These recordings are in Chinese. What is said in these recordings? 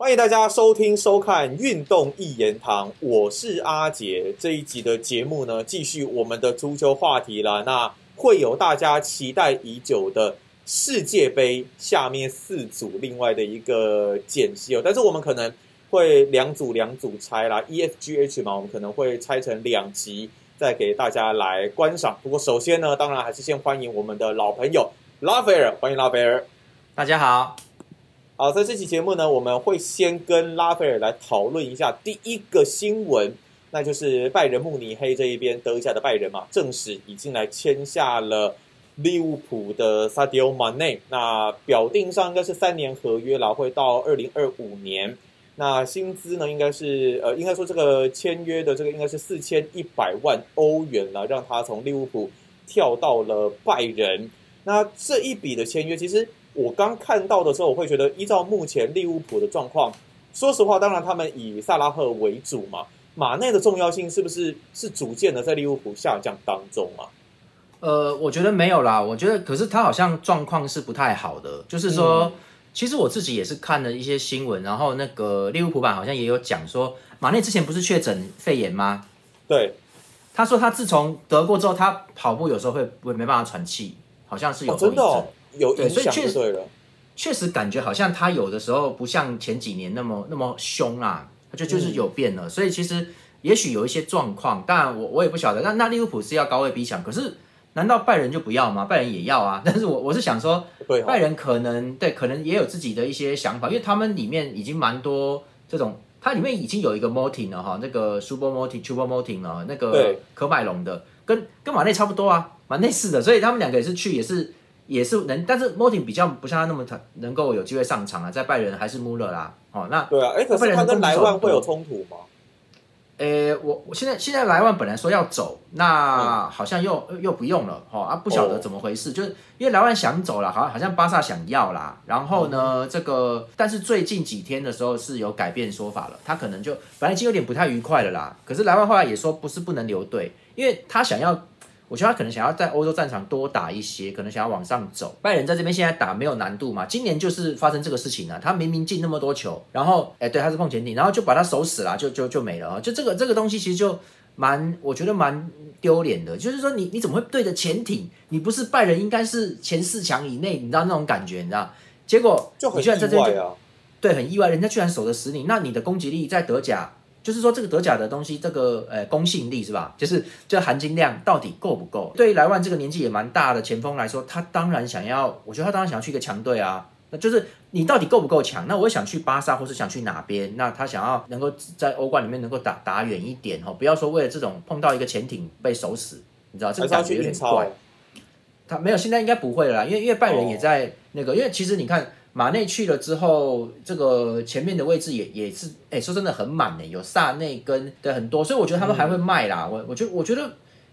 欢迎大家收听收看《运动一言堂》，我是阿杰。这一集的节目呢，继续我们的足球话题了。那会有大家期待已久的世界杯下面四组另外的一个简析哦，但是我们可能会两组两组拆啦，E F G H 嘛，我们可能会拆成两集再给大家来观赏。不过首先呢，当然还是先欢迎我们的老朋友拉斐尔，欢迎拉斐尔。大家好。好，在这期节目呢，我们会先跟拉斐尔来讨论一下第一个新闻，那就是拜仁慕尼黑这一边德甲的拜仁嘛，正式已经来签下了利物浦的萨迪欧马内，那表定上应该是三年合约了，会到二零二五年。那薪资呢，应该是呃，应该说这个签约的这个应该是四千一百万欧元了，让他从利物浦跳到了拜仁。那这一笔的签约，其实。我刚看到的时候，我会觉得依照目前利物浦的状况，说实话，当然他们以萨拉赫为主嘛。马内的重要性是不是是逐渐的在利物浦下降当中啊？呃，我觉得没有啦。我觉得，可是他好像状况是不太好的。就是说，其实我自己也是看了一些新闻，然后那个利物浦版好像也有讲说，马内之前不是确诊肺炎吗？对，他说他自从得过之后，他跑步有时候会会没办法喘气，好像是有真的。有影响确对了，确实感觉好像他有的时候不像前几年那么那么凶啊，他就就是有变了。所以其实也许有一些状况，当然我我也不晓得。那那利物浦是要高位逼抢，可是难道拜仁就不要吗？拜仁也要啊。但是我我是想说，拜仁可能对可能也有自己的一些想法，因为他们里面已经蛮多这种，它里面已经有一个 Motin 了哈，那个 Super Motin、Super Motin 了，那个科麦隆的，跟跟马内差不多啊，蛮类似的，所以他们两个也是去也是。也是能，但是 Motin 比较不像他那么能能够有机会上场啊，在拜仁还是穆勒啦。哦，那对啊，哎，可是他跟莱万会有冲突吗？诶，我我现在现在莱万本来说要走，那好像又又不用了，哦啊，不晓得怎么回事，就是因为莱万想走了，好像好像巴萨想要啦。然后呢，这个但是最近几天的时候是有改变说法了，他可能就本来已经有点不太愉快了啦。可是莱万后来也说不是不能留队，因为他想要。我觉得他可能想要在欧洲战场多打一些，可能想要往上走。拜仁在这边现在打没有难度嘛？今年就是发生这个事情啊，他明明进那么多球，然后哎，对，他是碰前顶，然后就把他守死了，就就就没了啊！就这个这个东西其实就蛮，我觉得蛮丢脸的。就是说，你你怎么会对着前艇？你不是拜仁，应该是前四强以内，你知道那种感觉，你知道？结果就很意外啊！对，很意外，人家居然守得死你，那你的攻击力在德甲。就是说，这个德甲的东西，这个呃公信力是吧？就是这含金量到底够不够？对于莱万这个年纪也蛮大的前锋来说，他当然想要，我觉得他当然想要去一个强队啊。那就是你到底够不够强？那我想去巴萨，或是想去哪边？那他想要能够在欧冠里面能够打打远一点哦，不要说为了这种碰到一个潜艇被守死，你知道这个感觉有点怪。他没有，现在应该不会了，因为因为拜仁也在那个，因为其实你看。马内去了之后，这个前面的位置也也是，哎，说真的很满呢，有萨内跟的很多，所以我觉得他们还会卖啦。我我觉得我觉得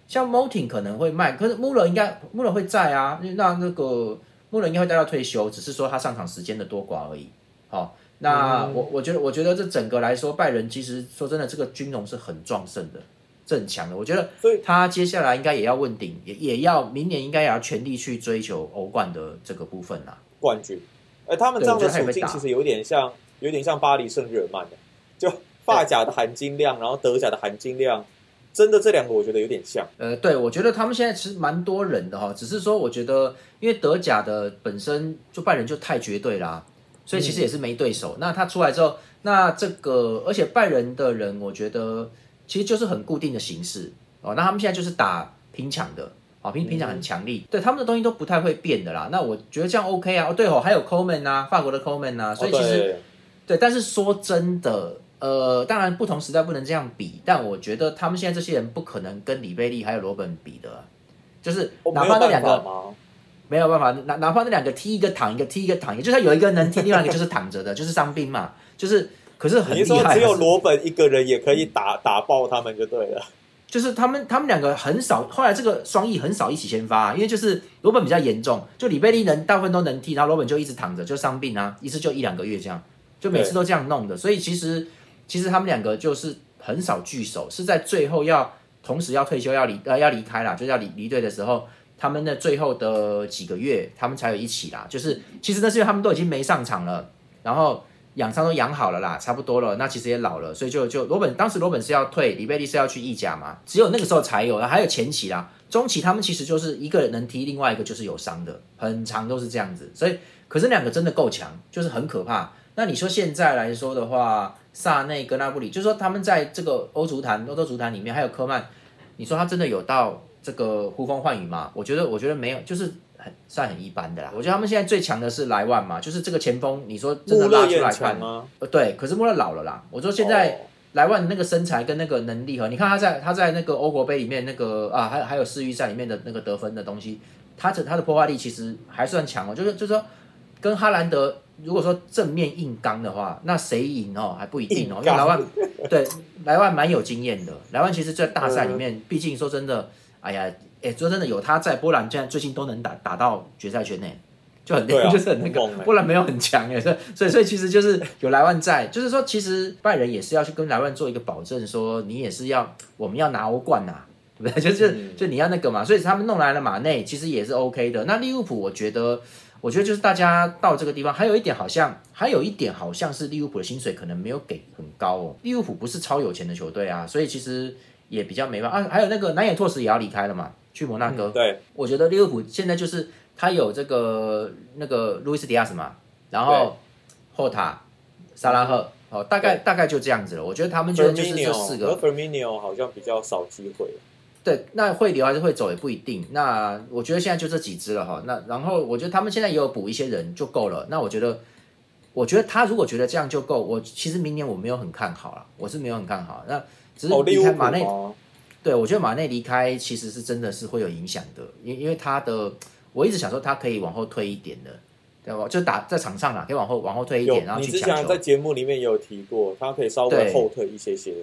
像 Motin 可能会卖，可是穆勒应该穆勒会在啊，那那个穆勒应该会待到退休，只是说他上场时间的多寡而已。好，那我我觉得我觉得这整个来说，拜仁其实说真的，这个军容是很壮盛的，是很强的。我觉得，所以他接下来应该也要问鼎，也也要明年应该也要全力去追求欧冠的这个部分啦，冠军。哎，他们这样的处境其实有点像，有点像巴黎圣日耳曼的，就发甲的含金量，然后德甲的含金量，真的这两个我觉得有点像。呃，对，我觉得他们现在其实蛮多人的哈，只是说我觉得，因为德甲的本身就拜仁就太绝对啦，所以其实也是没对手。那他出来之后，那这个而且拜仁的人，我觉得其实就是很固定的形式哦。那他们现在就是打拼抢的。啊，平平常很强力，对他们的东西都不太会变的啦。那我觉得这样 OK 啊。哦，对哦，还有 Coleman 啊，法国的 Coleman 啊，所以其实对，但是说真的，呃，当然不同时代不能这样比，但我觉得他们现在这些人不可能跟里贝利还有罗本比的，就是哪怕那两个没有办法，哪哪怕那两个踢一个躺一个踢一个躺一个，就是有一个能踢，另外一个就是躺着的，就是伤兵嘛，就是可是很厉害，只有罗本一个人也可以打打爆他们就对了。就是他们，他们两个很少，后来这个双翼很少一起先发，因为就是罗本比较严重，就里贝利能大部分都能踢，然后罗本就一直躺着，就伤病啊，一次就一两个月这样，就每次都这样弄的，所以其实其实他们两个就是很少聚首，是在最后要同时要退休要离呃要离开啦，就要离离队的时候，他们的最后的几个月他们才有一起啦，就是其实那是因为他们都已经没上场了，然后。养伤都养好了啦，差不多了，那其实也老了，所以就就罗本当时罗本是要退，里贝利是要去意甲嘛，只有那个时候才有，还有前期啦，中期他们其实就是一个人能踢，另外一个就是有伤的，很长都是这样子，所以可是两个真的够强，就是很可怕。那你说现在来说的话，萨内跟纳布里，就是说他们在这个欧足坛、欧洲足坛里面，还有科曼，你说他真的有到这个呼风唤雨吗？我觉得，我觉得没有，就是很算很一般的啦。我觉得他们现在最强的是莱万嘛，就是这个前锋，你说真的拉出来看吗？呃，对，可是穆勒老了啦。我说现在莱万那个身材跟那个能力和，你看他在他在那个欧国杯里面那个啊，还还有世预赛里面的那个得分的东西，他的他的破坏力其实还算强哦，就是就是说跟哈兰德。如果说正面硬刚的话，那谁赢哦还不一定哦。因为莱万对莱万蛮有经验的，莱万其实，在大赛里面，毕竟说真的，哎呀，哎，说真的，有他在，波兰现在最近都能打打到决赛圈内，就很 就是很那个。波兰没有很强哎，所以所以其实就是有莱万在，就是说其实拜仁也是要去跟莱万做一个保证，说你也是要我们要拿欧冠呐，对不对？就是就你要那个嘛，所以他们弄来了马内，其实也是 OK 的。那利物浦，我觉得。我觉得就是大家到这个地方，还有一点好像，还有一点好像是利物浦的薪水可能没有给很高哦。利物浦不是超有钱的球队啊，所以其实也比较没办法啊。还有那个南野拓实也要离开了嘛，去摩纳哥。对，我觉得利物浦现在就是他有这个那个路易斯迪亚斯嘛，然后霍塔、萨拉赫，哦，大概大概就这样子了。我觉得他们觉得就是这四个。f e r m i n o 好像比较少机会。对，那会留还是会走也不一定。那我觉得现在就这几支了哈。那然后我觉得他们现在也有补一些人就够了。那我觉得，我觉得他如果觉得这样就够，我其实明年我没有很看好了，我是没有很看好。那只是离开马内，对我觉得马内离开其实是真的是会有影响的，因因为他的我一直想说他可以往后退一点的，对吧？就打在场上啊，可以往后往后退一点，然后去抢球。你之前在节目里面也有提过，他可以稍微后退一些些。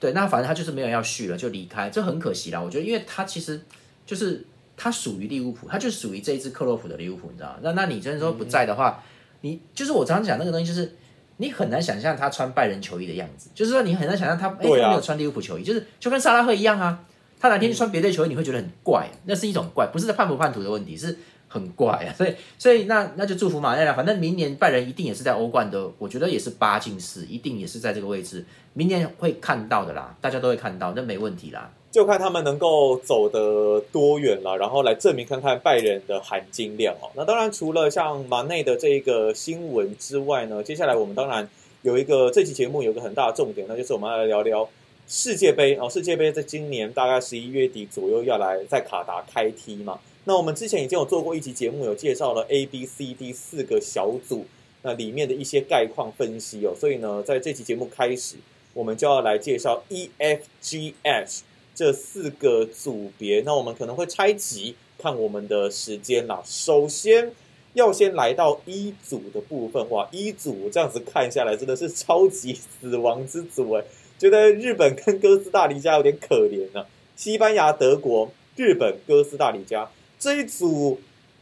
对，那反正他就是没有要续了，就离开，这很可惜啦。我觉得，因为他其实就是他属于利物浦，他就属于这一支克洛普的利物浦，你知道吗？那那你真的说不在的话，你就是我常常讲那个东西，就是你很难想象他穿拜仁球衣的样子，就是说你很难想象他哎他没有穿利物浦球衣，就是就跟萨拉赫一样啊，他哪天穿别的球衣，你会觉得很怪，那是一种怪，不是在叛不叛徒的问题，是。很怪啊，所以所以那那就祝福马内了。反正明年拜仁一定也是在欧冠的，我觉得也是八进四，一定也是在这个位置。明年会看到的啦，大家都会看到，那没问题啦。就看他们能够走得多远了，然后来证明看看拜仁的含金量哦。那当然，除了像马内的这一个新闻之外呢，接下来我们当然有一个这期节目有个很大的重点，那就是我们要来聊聊世界杯哦。世界杯在今年大概十一月底左右要来在卡达开踢嘛。那我们之前已经有做过一集节目，有介绍了 A、B、C、D 四个小组，那里面的一些概况分析哦。所以呢，在这期节目开始，我们就要来介绍 E、F、G、H 这四个组别。那我们可能会拆集看我们的时间啦。首先要先来到一组的部分，哇，一组这样子看下来，真的是超级死亡之组哎，觉得日本跟哥斯达黎加有点可怜呢。西班牙、德国、日本、哥斯达黎加。这一组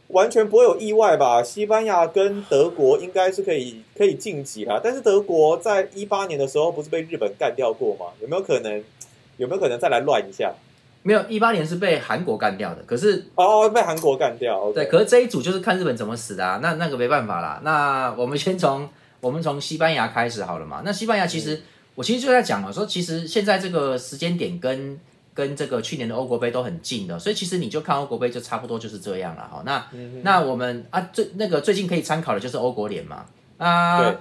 完全不会有意外吧？西班牙跟德国应该是可以可以晋级啦。但是德国在一八年的时候不是被日本干掉过吗？有没有可能？有没有可能再来乱一下？没有，一八年是被韩国干掉的。可是哦，被韩国干掉。对，可是这一组就是看日本怎么死的啊。那那个没办法啦。那我们先从我们从西班牙开始好了嘛。那西班牙其实我其实就在讲嘛，说其实现在这个时间点跟。跟这个去年的欧国杯都很近的，所以其实你就看欧国杯就差不多就是这样了哈。那那我们啊最那个最近可以参考的就是欧国联嘛啊，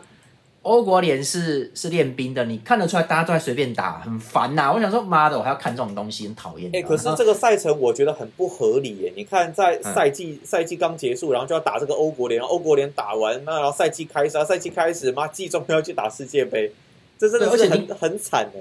欧国联是是练兵的，你看得出来大家都在随便打，很烦呐。我想说妈的，我还要看这种东西，很讨厌。哎，可是这个赛程我觉得很不合理耶。你看在赛季赛季刚结束，然后就要打这个欧国联，欧国联打完，那然后赛季开始，赛季开始妈季中要去打世界杯，这真的是很很惨哎。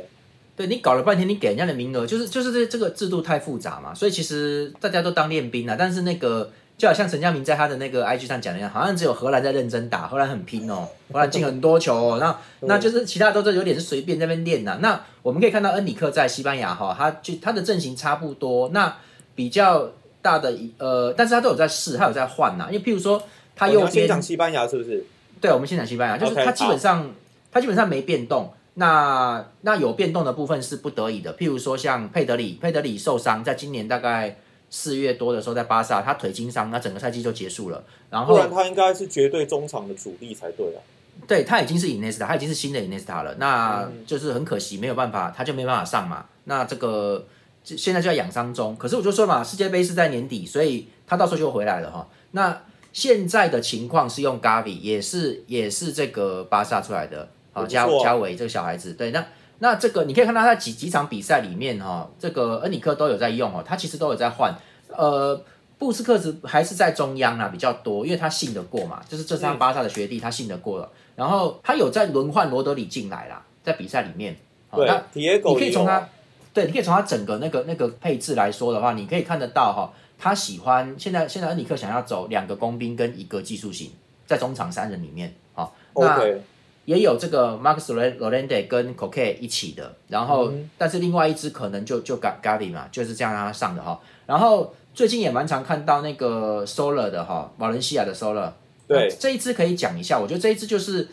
对你搞了半天，你给人家的名额就是就是这这个制度太复杂嘛，所以其实大家都当练兵了。但是那个就好像陈家明在他的那个 IG 上讲的一样，好像只有荷兰在认真打，荷兰很拼哦，荷兰进很多球哦。那那就是其他都是有点是随便在那边练呐。那我们可以看到恩里克在西班牙哈，他就他的阵型差不多。那比较大的呃，但是他都有在试，他有在换呐。因为譬如说他右边先讲西班牙是不是？对，我们先讲西班牙，就是他基本上他基本上没变动。那那有变动的部分是不得已的，譬如说像佩德里，佩德里受伤，在今年大概四月多的时候在巴萨，他腿筋伤，那整个赛季就结束了。然后不然他应该是绝对中场的主力才对啊。对他已经是 Inesta，他已经是新的 Inesta 了，那嗯就是很可惜没有办法，他就没办法上嘛。那这个这现在就在养伤中，可是我就说嘛，世界杯是在年底，所以他到时候就回来了哈。那现在的情况是用 Gavi，也是也是这个巴萨出来的，好加加维这个小孩子，对，那那这个你可以看到他几几场比赛里面哈，这个恩里克都有在用哦，他其实都有在换，呃。布斯克茨还是在中央啊比较多，因为他信得过嘛，就是这是他嗯巴萨的学弟，他信得过了。然后他有在轮换罗德里进来啦，在比赛里面。好对那你可以从他，对，你可以从他整个那个那个配置来说的话，你可以看得到哈，他喜欢现在现在恩里克想要走两个工兵跟一个技术型，在中场三人里面，哦，那也有这个 Marcus Llorente 跟 Coque 一起的，然后、嗯但是另外一支可能就就 Ga Gavi 嘛，就是这样让他上的哈。然后最近也蛮常看到那个 Solar 的哈，瓦伦西亚的 Solar，对这一支可以讲一下，我觉得这一支就是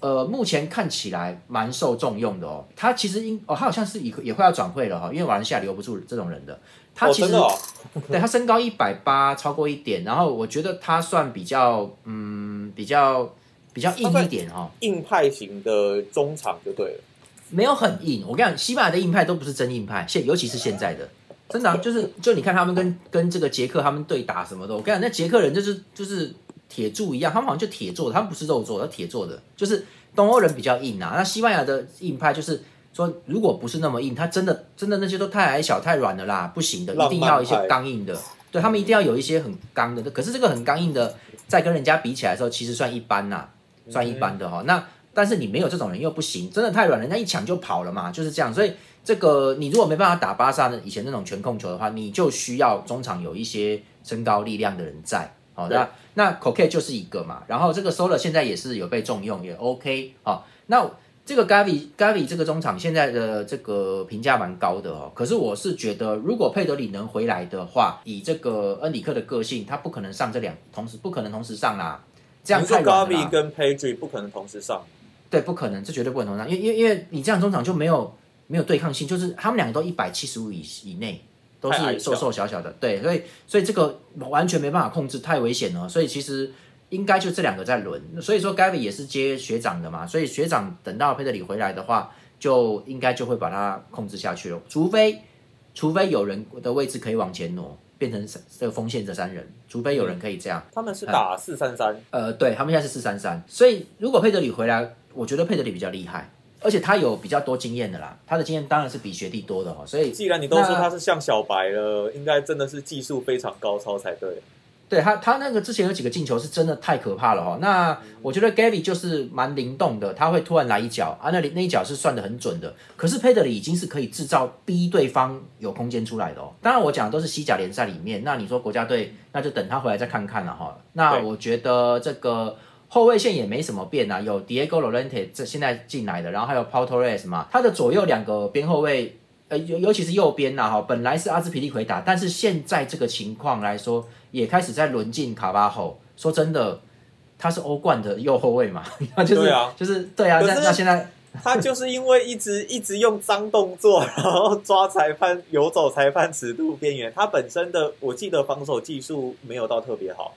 呃，目前看起来蛮受重用的哦。他其实应哦，他好像是也也快要转会了哈，因为瓦伦西亚留不住这种人的。他哦，其实、对他身高一百八，超过一点，然后我觉得他算比较嗯比较比较硬一点哈、硬派型的中场就对了。没有很硬。我跟你讲，西班牙的硬派都不是真硬派，现尤其是现在的，真的啊、就是就你看他们跟跟这个捷克他们对打什么的，我跟你讲，那捷克人就是就是铁柱一样，他们好像就铁做的，他们不是肉做的，铁做的，就是东欧人比较硬啊。那西班牙的硬派就是说，如果不是那么硬，他真的真的那些都太矮小太软了啦，不行的，一定要一些派刚硬的。对他们一定要有一些很刚的，可是这个很刚硬的，在跟人家比起来的时候，其实算一般呐、算一般的哈、那但是你没有这种人又不行，真的太软，人家一抢就跑了嘛，就是这样。所以这个你如果没办法打巴萨的以前那种全控球的话，你就需要中场有一些身高力量的人在。好、的那那 c o k 就是一个嘛，然后这个 Soler 现在也是有被重用，也 OK 好、那这个 Gavi Gavi 这个中场现在的这个评价蛮高的哦，可是我是觉得如果佩德里能回来的话，以这个恩里克的个性，他不可能上这两同时不可能同时上啦，这样太软了啦。Gavi 跟 Pedri 不可能同时上，对，不可能，这绝对不可能上，因为因为因为你这样中场就没有没有对抗性，就是他们两个都一百七十五以以内，都是瘦瘦小小的，对，所以所以这个完全没办法控制，太危险了，所以其实应该就这两个在轮，所以说 Gavi 也是接学长的嘛，所以学长等到佩德里回来的话，就应该就会把他控制下去了，除非除非有人的位置可以往前挪，变成三这个锋线这三人，除非有人可以这样。他们是打四三三，呃，对他们现在是四三三，所以如果佩德里回来，我觉得佩德里比较厉害，而且他有比较多经验的啦，他的经验当然是比学弟多的哈，所以既然你都说他是像小白了，应该真的是技术非常高超才对。对他他那个之前有几个进球是真的太可怕了哈。那我觉得 Gavi 就是蛮灵动的，他会突然来一脚啊，那里那一脚是算的很准的。可是佩德里已经是可以制造逼对方有空间出来的哦。当然我讲的都是西甲联赛里面，那你说国家队，那就等他回来再看看了哈。那我觉得这个。后卫线也没什么变啊，有 Diego Lorente 这现在进来的，然后还有 Paul Torres 嘛，他的左右两个边后卫，呃，尤尤其是右边呐哈，本来是阿兹皮利奎打，但是现在这个情况来说，也开始在轮进卡巴后。说真的，他是欧冠的右后卫嘛，就是对啊就是对啊，可是那那现在他就是因为一直一直用脏动作，然后抓裁判游走裁判尺度边缘，他本身的我记得防守技术没有到特别好。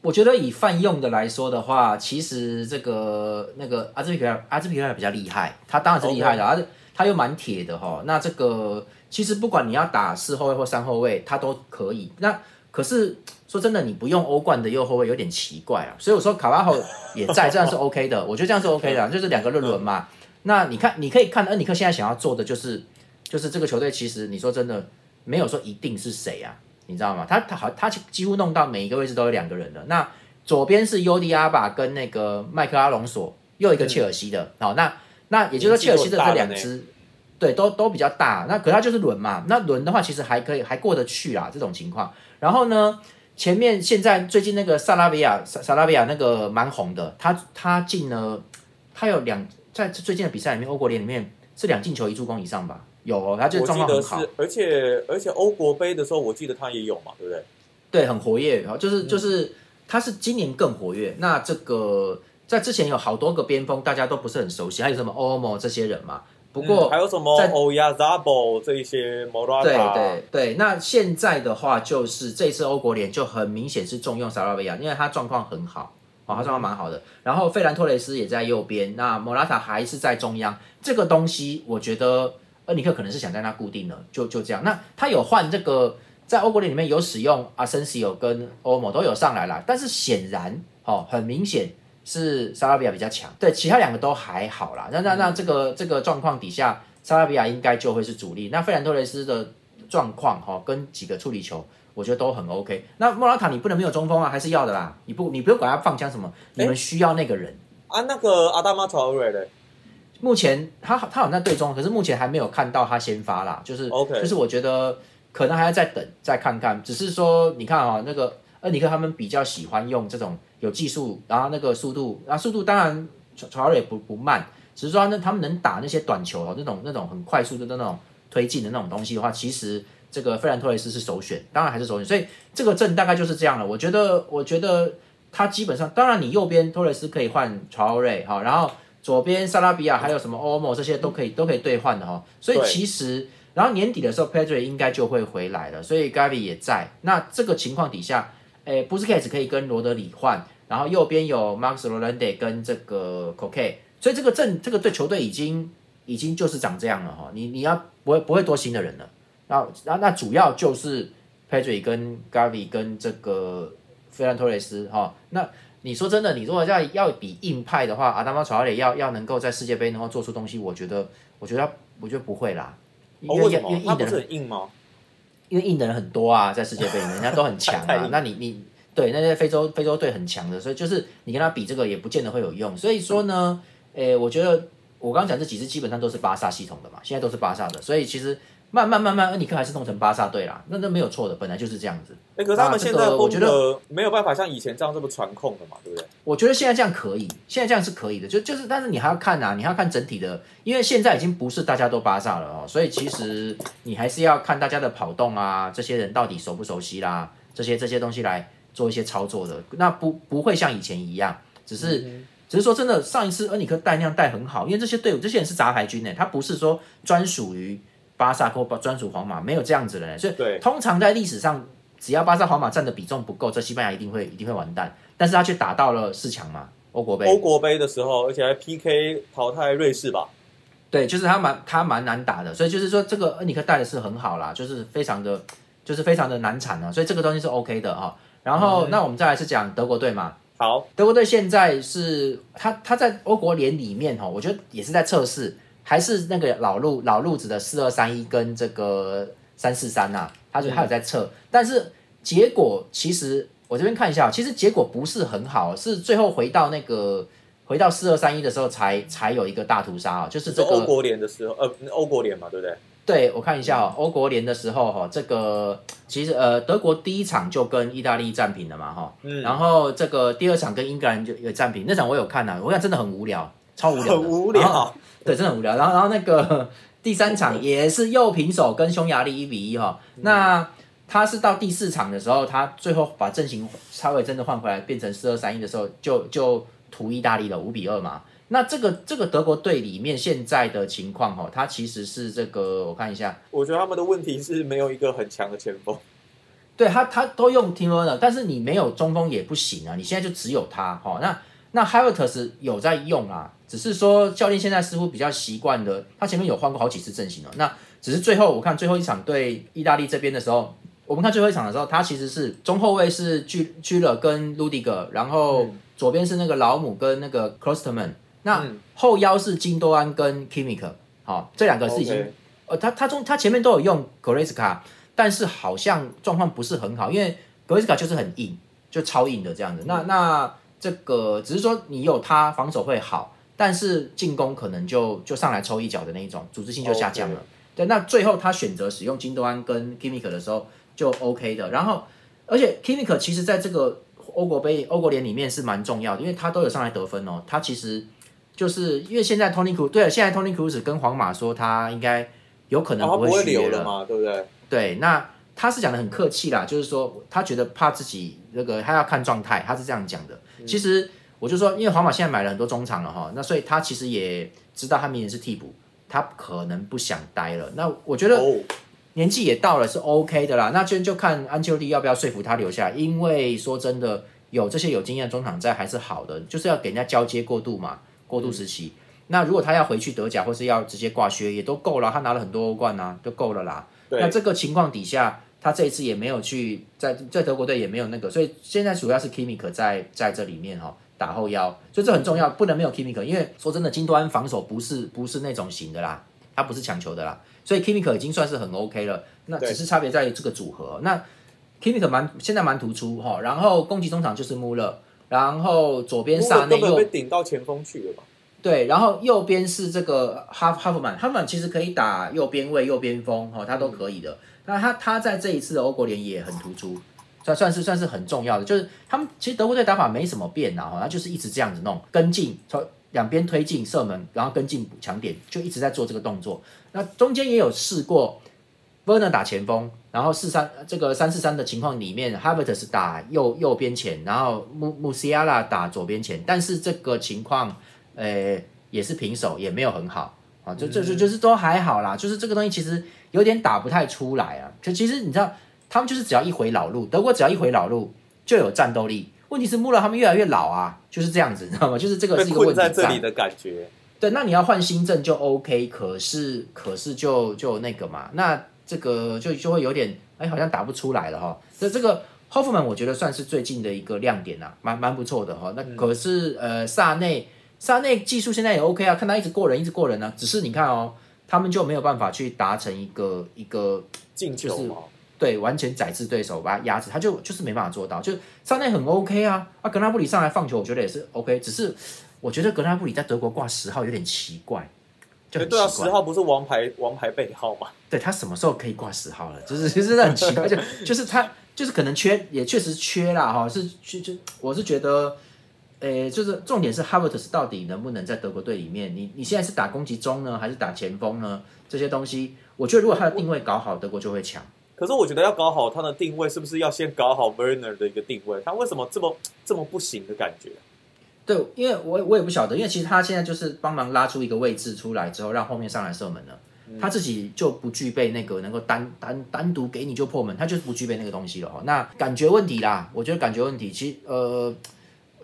我觉得以泛用的来说的话，其实这个那个阿兹皮克阿兹皮克比较厉害，他当然是厉害的，又蛮铁的哈。那这个其实不管你要打四后卫或三后卫，他都可以。那可是说真的，你不用欧冠的右后卫有点奇怪啊。所以我说卡巴后也在，这样是 OK 的，我觉得这样是 OK 的，就是两个轮轮嘛。那你看，你可以看恩里克现在想要做的就是，就是这个球队其实你说真的没有说一定是谁啊。你知道吗？他他好，他几乎弄到每一个位置都有两个人的。那左边是尤迪阿巴跟那个麦克阿隆索，又一个切尔西的。好、那那也就是说切尔西的这两支，对，都都比较大。那可它就是轮嘛。那轮的话，其实还可以，还过得去啦这种情况。然后呢，前面现在最近那个萨拉比亚，萨萨拉比亚那个蛮红的，他他进了，他有两在最近的比赛里面，欧国联里面是两进球一助攻以上吧。有哦，他这个我记得状况很好。而且而且欧国杯的时候，我记得他也有嘛，对不对？对，很活跃，然后就是嗯就是他是今年更活跃。那这个在之前有好多个边锋，大家都不是很熟悉，还有什么 Omo 这些人嘛。不过嗯还有什么在欧亚 Zabo 这一些 Morata，对对对，那现在的话就是这次欧国联就很明显是重用萨拉维亚，因为他状况很好哦，他状况蛮好的。然后费兰托雷斯也在右边，那莫拉塔还是在中央。这个东西我觉得恩尼克可能是想在那固定了，就就这样。那他有换这个，在欧国联里面有使用阿森西奥跟欧莫都有上来了，但是显然哦，很明显是萨拉比亚比较强。对，其他两个都还好啦。那那那这个这个状况底下，萨拉比亚应该就会是主力。那费兰托雷斯的状况哈，跟几个处理球。我觉得都很 OK。那莫拉塔你不能没有中锋啊，还是要的啦。你不你不用管他放枪什么，你们需要那个人啊。那个阿达马乔瑞嘞，目前他他好像在队中，可是目前还没有看到他先发啦。就是 OK，就是我觉得可能还要再等再看看。只是说你看啊，那个恩尼克他们比较喜欢用这种有技术，然后那个速度，然后速度当然乔瑞也不不慢，只是说那他们能打那些短球哦，那种那种很快速的那种推进的那种东西的话，其实。这个费兰托雷斯是首选，当然还是首选，所以这个阵大概就是这样了。我觉得，我觉得他基本上，当然你右边托雷斯可以换乔瑞哈，然后左边萨拉比亚还有什么欧莫这些都可以都可以兑换的哈。所以其实，然后年底的时候 Pedro 应该就会回来了，所以 Gavi 也在。那这个情况底下，诶，布斯凯斯可以跟罗德里换，然后右边有 Max Rolande 跟这个 Coke，所以这个阵这个对球队已经已经就是长这样了哈。你你要不会不会多新的人了。那那那主要就是 Pedri 跟 Gavi 跟这个费兰托雷斯哈。那你说真的，你如果要要比硬派的话，阿达马乔雷要要能够在世界杯能够做出东西，我觉得我觉得我觉得不会啦。因为因为硬的人很硬吗？因为印的人很多啊，在世界杯里面人家都很强啊。那你你对那些非洲非洲队很强的，所以就是你跟他比这个也不见得会有用。所以说呢，诶，我觉得我刚刚讲这几支基本上都是巴萨系统的嘛，现在都是巴萨的，所以其实。慢慢慢慢，恩尼克还是弄成巴萨队啦，那那没有错的，本来就是这样子。哎，可是他们现在我觉得没有办法像以前这样这么传控的嘛，对不对？我觉得现在这样可以，现在这样是可以的，就就是，但是你还要看啊，你还要看整体的，因为现在已经不是大家都巴萨了哦，所以其实你还是要看大家的跑动啊，这些人到底熟不熟悉啦，这些这些东西来做一些操作的，那不不会像以前一样，只是只是说真的，上一次恩里克带那样带很好，因为这些队伍这些人是杂牌军呢，他不是说专属于。巴萨或专属皇马没有这样子的人，所以通常在历史上，只要巴萨皇马占的比重不够，这西班牙一定会一定会完蛋。但是他却打到了四强嘛，欧国杯。欧国杯的时候，而且还 PK 淘汰瑞士吧？对，就是他蛮他蛮难打的，所以就是说这个恩尼克带的是很好啦，就是非常的就是非常的难产啊，所以这个东西是 OK 的哈。然后那我们再来是讲德国队嘛，好，德国队现在是他他在欧国联里面哈，我觉得也是在测试。还是那个老路老路子的四二三一跟这个三四三呐，他就他有在测，但是结果其实我这边看一下，其实结果不是很好，是最后回到那个回到四二三一的时候才才有一个大屠杀啊，就是这个欧国联的时候，呃，欧国联嘛，对不对？对，我看一下哦，欧国联的时候哈，这个其实呃德国第一场就跟意大利战平了嘛哈，嗯，然后这个第二场跟英格兰就有战平，那场我有看呐，我看真的很无聊。超无聊，很无聊，对，真的很无聊。然后，然后那个 第三场也是又平手，跟匈牙利一比一哈。那他是到第四场的时候，他最后把阵型稍微真的换回来，变成四二三一的时候，就就屠意大利了，五比二嘛。那这个这个德国队里面现在的情况哈，他其实是这个，我看一下，我觉得他们的问题是没有一个很强的前锋。对他，他都用 t i m 但是你没有中锋也不行啊。你现在就只有他哈。那那 h a r t s 有在用啊。只是说教练现在似乎比较习惯的，他前面有换过好几次阵型了。那只是最后我看最后一场对意大利这边的时候，我们看最后一场的时候，他其实是中后卫是居居勒跟卢迪格，然后左边是那个老姆跟那个 Crosterman 那后腰是金多安跟 Kimik，好，这两个是已经呃他他中他前面都有用 g o r e s k a 但是好像状况不是很好，因为 g o r e s k a 就是很硬，就超硬的这样子。那那这个只是说你有他防守会好。但是进攻可能就就上来抽一脚的那一种，组织性就下降了。对，那最后他选择使用金多安跟 Kimik 的时候就 OK 的。然后，而且 Kimik 其实在这个欧国杯、欧国联里面是蛮重要的，因为他都有上来得分哦。他其实就是因为现在 Tony Cruz 对了，现在 Tony Cruz 跟皇马说他应该有可能不会续约了嘛，对不对？对，那他是讲的很客气啦，就是说他觉得怕自己那个他要看状态，他是这样讲的。其实。我就说，因为皇马现在买了很多中场了哈，那所以他其实也知道他明年是替补，他可能不想待了。那我觉得年纪也到了，是 OK 的啦。那就就看安丘蒂要不要说服他留下，因为说真的，有这些有经验的中场在还是好的，就是要给人家交接过渡嘛，过渡时期。那如果他要回去德甲，或是要直接挂靴，也都够了。他拿了很多欧冠啊，都够了啦。那这个情况底下，他这一次也没有去在在德国队也没有那个，所以现在主要是 Kimmich 在在这里面哈、打后腰，所以这很重要，不能没有 Kimmich，因为说真的，金端防守不是不是那种型的啦，他不是强球的啦，所以 Kimmich 已经算是很 OK 了。那只是差别在于这个组合。那 Kimmich 蛮现在蛮突出哈、然后攻击中场就是穆勒，然后左边萨内右根本被顶到前锋去了嘛。对，然后右边是这个哈哈弗曼，哈弗曼其实可以打右边位、右边锋，哈、他都可以的。那他他在这一次的欧国联也很突出，算算是算是很重要的。就是他们其实德国队打法没什么变呐，哈，他就是一直这样子弄，跟进从两边推进射门，然后跟进补强点，就一直在做这个动作。那中间也有试过 Werner 打前锋，然后四三这个三四三的情况里面 h a v e r t s 打右右边前，然后穆穆西亚拉打左边前，但是这个情况。呃，也是平手，也没有很好啊，就就就就是都还好啦，就是这个东西其实有点打不太出来啊。就其实你知道，他们就是只要一回老路，德国只要一回老路就有战斗力。问题是穆勒他们越来越老啊，就是这样子，你知道吗？就是这个被是一个问题在这里的感觉。对，那你要换新政就 OK，可是可是就就那个嘛，那这个就就会有点哎，好像打不出来了哈。这这个 Hoffman 我觉得算是最近的一个亮点呐、蛮蛮不错的哈。那可是、呃萨内。萨内技术现在也 OK 啊，看他一直过人，一直过人呢、啊。只是你看哦，他们就没有办法去达成一个一个进球嘛，对完全宰制对手，把他压制，他就就是没办法做到。就上内很 OK 啊，啊格纳布里上来放球，我觉得也是 OK。只是我觉得格纳布里在德国挂十号有点奇怪，就对啊，十号不是王牌王牌背号吗？对他什么时候可以挂十号了？就是就是很奇怪，就就是他就是可能缺，也确实缺啦哈。是就就我是觉得。诶，就是重点是 Havertz 到底能不能在德国队里面？你你现在是打攻击中呢，还是打前锋呢？这些东西，我觉得如果他的定位搞好，德国就会强。可是我觉得要搞好他的定位，是不是要先搞好 Werner 的一个定位？他为什么这么这么不行的感觉？对，因为我我也不晓得，因为其实他现在就是帮忙拉出一个位置出来之后，让后面上来射门了。他自己就不具备那个能够单单单独给你就破门，他就是不具备那个东西了哈。那感觉问题啦，我觉得感觉问题，其实呃。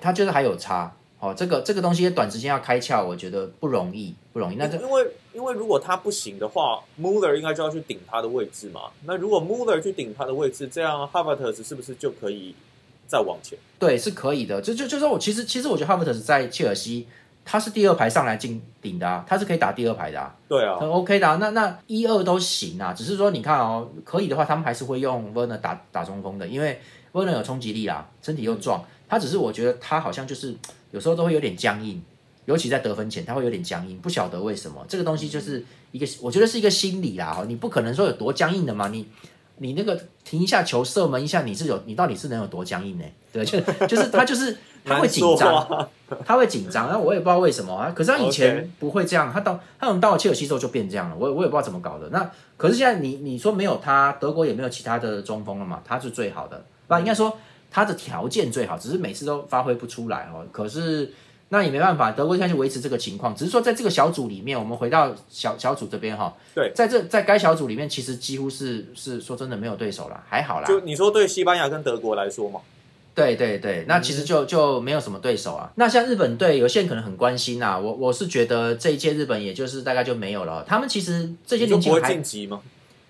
他就是还有差，哦，这个这个东西短时间要开窍，我觉得不容易，不容易。那因为因为如果他不行的话，Muller 应该就要去顶他的位置嘛。那如果 Muller 去顶他的位置，这样 Havertz 是不是就可以再往前？对，是可以的。就就就说我其实其实我觉得 Havertz 在切尔西他是第二排上来进顶的啊，他是可以打第二排的啊，对啊，很 OK 的啊。那那一二都行啊，只是说你看哦，可以的话，他们还是会用 Werner 打打中锋的，因为 Werner 有冲击力啊，身体又壮。他只是我觉得他好像就是有时候都会有点僵硬，尤其在得分前他会有点僵硬，不晓得为什么。这个东西就是一个，我觉得是一个心理啦。哈，你不可能说有多僵硬的嘛，你你那个停一下球射门一下，你是有你到底是能有多僵硬呢？对，就就是他就是 他会紧张，他会紧张。那我也不知道为什么啊。可是他以前不会这样，他到他从到了切尔西之后就变这样了。我我也不知道怎么搞的。那可是现在你你说没有他，德国也没有其他的中锋了嘛？他是最好的，不应该说。他的条件最好，只是每次都发挥不出来哦。可是那也没办法，德国现在就维持这个情况。只是说在这个小组里面，我们回到小小组这边哈。对，在这在该小组里面，其实几乎是是说真的没有对手了，还好啦。就你说对西班牙跟德国来说嘛？对对对，那其实就就没有什么对手啊。那像日本队，有些人可能很关心啊。我我是觉得这一届日本也就是大概就没有了。他们其实这些年轻不会晋级吗？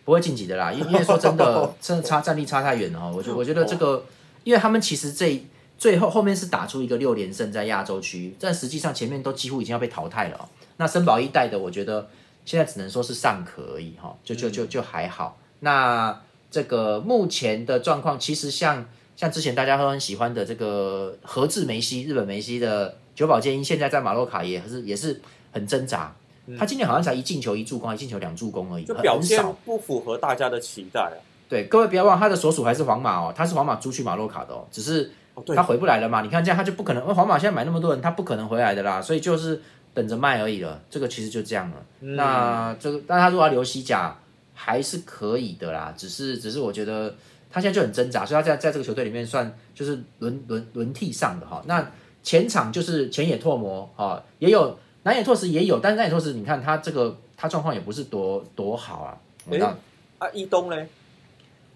不会晋级的啦，因因为说真的，真的差战力差太远了哈。我觉我觉得这个。因为他们其实这最后后面是打出一个六连胜在亚洲区，但实际上前面都几乎已经要被淘汰了、哦。那森保一带的，我觉得现在只能说是尚可而已哈，就就就就还好。那这个目前的状况，其实像像之前大家都很喜欢的这个和治梅西，日本梅西的久保建英，现在在马洛卡也是也是很挣扎。他今年好像才一进球一助攻，一进球两助攻而已，就表现不符合大家的期待啊。对，各位不要忘，他的所属还是皇马哦，他是皇马租去马洛卡的哦，只是他回不来了嘛。你看这样，他就不可能，因为皇马现在买那么多人，他不可能回来的啦，所以就是等着卖而已了。这个其实就这样了。嗯、那这个，但他如果要留西甲，还是可以的啦。只是，只是我觉得他现在就很挣扎，所以他在在这个球队里面算就是轮轮轮替上的哈。那前场就是前野拓磨哈，也有南野拓实也有，但是南野拓实你看他这个他状况也不是多多好啊。那啊，伊东嘞？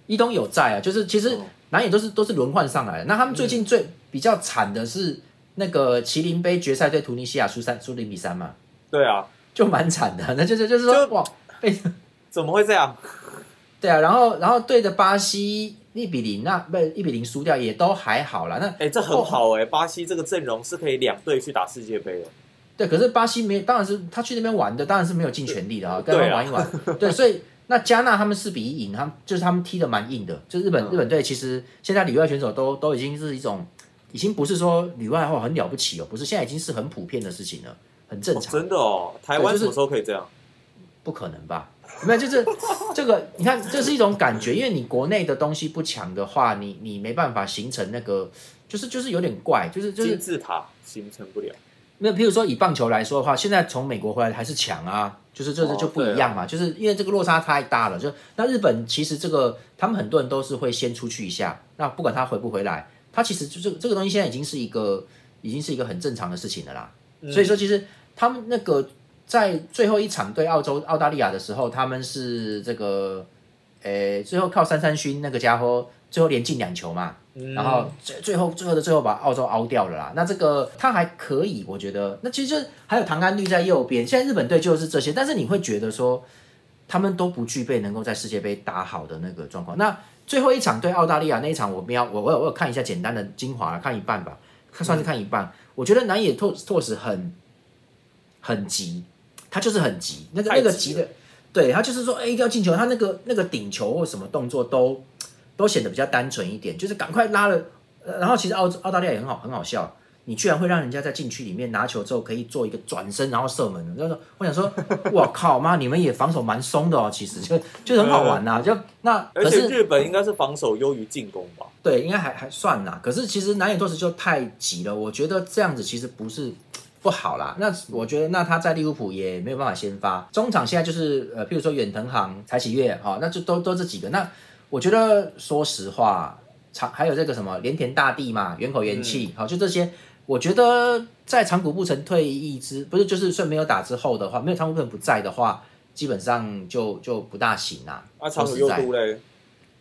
伊东有在啊，就是其实南野都是都是轮换上来的。那他们最近最比较惨的是那个麒麟杯决赛对突尼西亚输三输零比三嘛，对啊，就蛮惨的。那就是就是说就哇，被 怎么会这样？对啊，然后然后对着巴西一比零，那不一比零输掉也都还好啦。那哎，这很好哎，巴西这个阵容是可以两队去打世界杯的。对，可是巴西没，当然是他去那边玩的，当然是没有尽全力的啊，跟他玩一玩。对，所以那加纳他们四比一赢，他们就是他们踢的蛮硬的。就日本、嗯日本队其实现在里外选手都都已经是一种，已经不是说里外后很了不起哦，不是，现在已经是很普遍的事情了，很正哦常，真的哦，台湾什么时候可以这样？不可能吧？没有，就是这个，你看，这是一种感觉，因为你国内的东西不强的话，你你没办法形成那个，就是就是有点怪，就是就是金字塔形成不了。那譬如说以棒球来说的话，现在从美国回来还是强啊，就是这这就不一样嘛，就是因为这个落差太大了。就那日本其实这个他们很多人都是会先出去一下，那不管他回不回来，他其实就这个这个东西现在已经是一个已经是一个很正常的事情了啦。嗯所以说，其实他们那个在最后一场对澳洲澳大利亚的时候，他们是这个，诶，最后靠三三勋那个家伙最后连进两球嘛，嗯然后最最后最后的最后把澳洲凹掉了啦。那这个他还可以，我觉得。那其实就是还有唐安绿在右边，现在日本队就是这些，但是你会觉得说他们都不具备能够在世界杯打好的那个状况。那最后一场对澳大利亚那一场，我没有我我有我有看一下简单的精华，看一半吧，看算是看一半。我觉得南野拓拓实很很急，他就是很急，那个那个急的，对他就是说，哎、一定要进球，他那个那个顶球或什么动作都都显得比较单纯一点，就是赶快拉了。呃然后其实澳澳大利亚也很好，很好笑。你居然会让人家在禁区里面拿球之后可以做一个转身，然后射门的。就是我想说，我靠妈，你们也防守蛮松的哦，其实就就很好玩呐、就那而且日本应该是防守优于进攻吧？对，应该还还算啦。可是其实南野拓实就太急了，我觉得这样子其实不是不好啦。那我觉得那他在利物浦也没有办法先发，中场现在就是呃，譬如说远藤航、柴崎岳，哈、那就都都这几个。那我觉得说实话，长还有这个什么连田大地嘛，远口元气，好、就这些。我觉得在长谷部城退役之不是就是算没有打之后的话，没有长谷部城不在的话，基本上就就不大行啦。啊，长谷优说实在都嘞，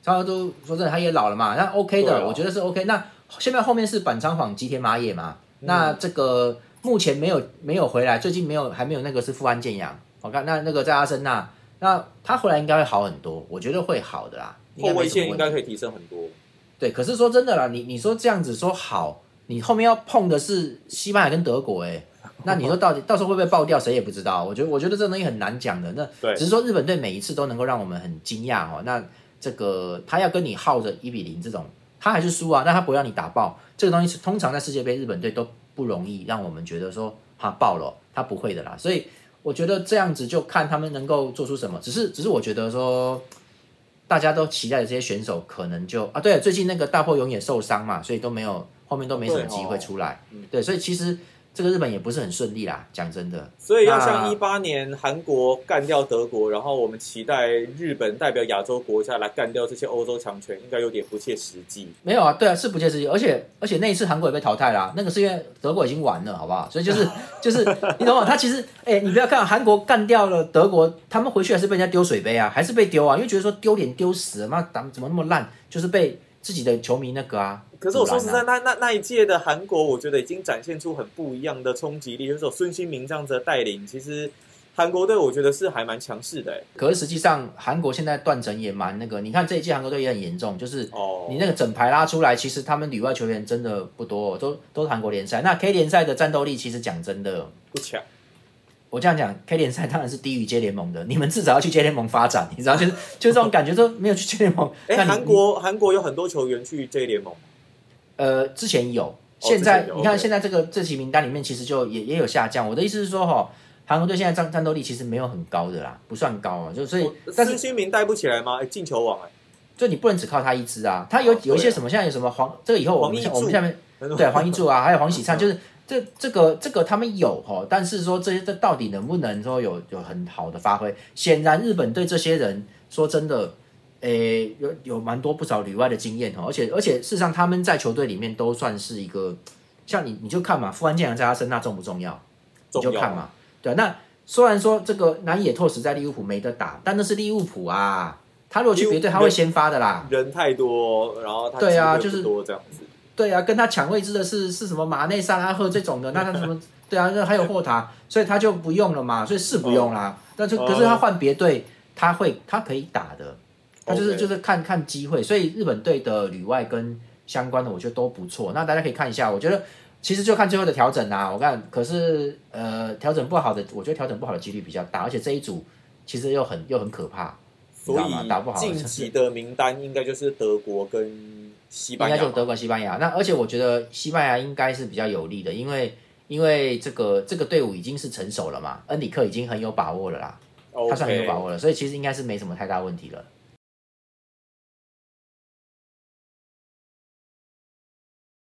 超都说真的，他也老了嘛，那 OK 的，我觉得是 OK。那现在后面是板仓晃、吉田麻也嘛，那这个目前没有没有回来，最近没有还没有那个是富安健洋，我看那那个在阿森纳，那他回来应该会好很多，我觉得会好的啦。后卫线应应该可以提升很多。对，可是说真的啦，你你说这样子说好，你后面要碰的是西班牙跟德国、欸，那你说到底到时候会不会爆掉，谁也不知道。我觉得我觉得这东西很难讲的。那对只是说日本队每一次都能够让我们很惊讶哦。那这个他要跟你耗着一比零这种，他还是输啊，那他不让你打爆，这个东西是通常在世界杯日本队都不容易让我们觉得说他爆了，他不会的啦。所以我觉得这样子就看他们能够做出什么。只是只是我觉得说。大家都期待的这些选手，可能就啊，对，最近那个大破勇也受伤嘛，所以都没有后面都没什么机会出来。对哦嗯对，所以其实这个日本也不是很顺利啦，讲真的。所以要像一八年韩国干掉德国，然后我们期待日本代表亚洲国家来干掉这些欧洲强权，应该有点不切实际。没有啊，对啊，是不切实际，而且而且那一次韩国也被淘汰啦，那个是因为德国已经完了，好不好？所以就是 就是你懂吗？他其实哎、你不要看韩国干掉了德国，他们回去还是被人家丢水杯啊，还是被丢啊，因为觉得说丢脸丢死了，妈打怎么那么烂，就是被自己的球迷那个啊。可是我说实在，啊，那那那一届的韩国，我觉得已经展现出很不一样的冲击力，就是有孙兴民这样子的带领，其实韩国队我觉得是还蛮强势的、欸。可是实际上韩国现在断层也蛮那个，你看这一届韩国队也很严重，就是哦，你那个整排拉出来，其实他们里外球员真的不多、哦，都都是韩国联赛。那 K 联赛的战斗力，其实讲真的，不强，我这样讲，K 联赛当然是低于 J 联盟的。你们至少要去 J 联盟发展，你知道，就是就是这种感觉，说没有去 J 联盟。哎、韩国韩国有很多球员去 J 联盟，呃之前有，现在、你看现在这个这期名单里面，其实就也也有下降。我的意思是说，哈，韩国队现在战战斗力其实没有很高的啦，不算高啊，就所以哦但是孙兴民带不起来吗？哎、进球王哎、就你不能只靠他一支啊，他有哦啊有一些什么，现在有什么黄，这个以后我们我们下面欸，对黄一柱啊，还有黄喜灿，就是这这个这个他们有哦，但是说这些这到底能不能说有有很好的发挥？显然日本对这些人说真的，诶有有蛮多不少旅外的经验哦，而且而且事实上他们在球队里面都算是一个，像你你就看嘛，富安健洋在他身那重不重要？你就看嘛，对啊，那虽然说这个南野拓实在利物浦没得打，但那是利物浦啊，他如果去别队，他会先发的啦。人太多，然后他对啊就是多这样子。对啊，跟他抢位置的是是什么马内、萨拉赫这种的，那他什么？对啊，那还有霍塔，所以他就不用了嘛，所以是不用啦。但是哦可是他换别队，他会他可以打的，他就是就是看看机会。所以日本队的旅外跟相关的，我觉得都不错。那大家可以看一下，我觉得其实就看最后的调整啦。我看，可是呃，调整不好的，我觉得调整不好的几率比较大，而且这一组其实又很又很可怕，所知道吗？打不好以 晋级的名单应该就是德国跟西班牙。应该就德国、西班牙。那而且我觉得西班牙应该是比较有利的，因为因为这个这个队伍已经是成熟了嘛，恩里克已经很有把握了啦，他算很有把握了，所以其实应该是没什么太大问题了。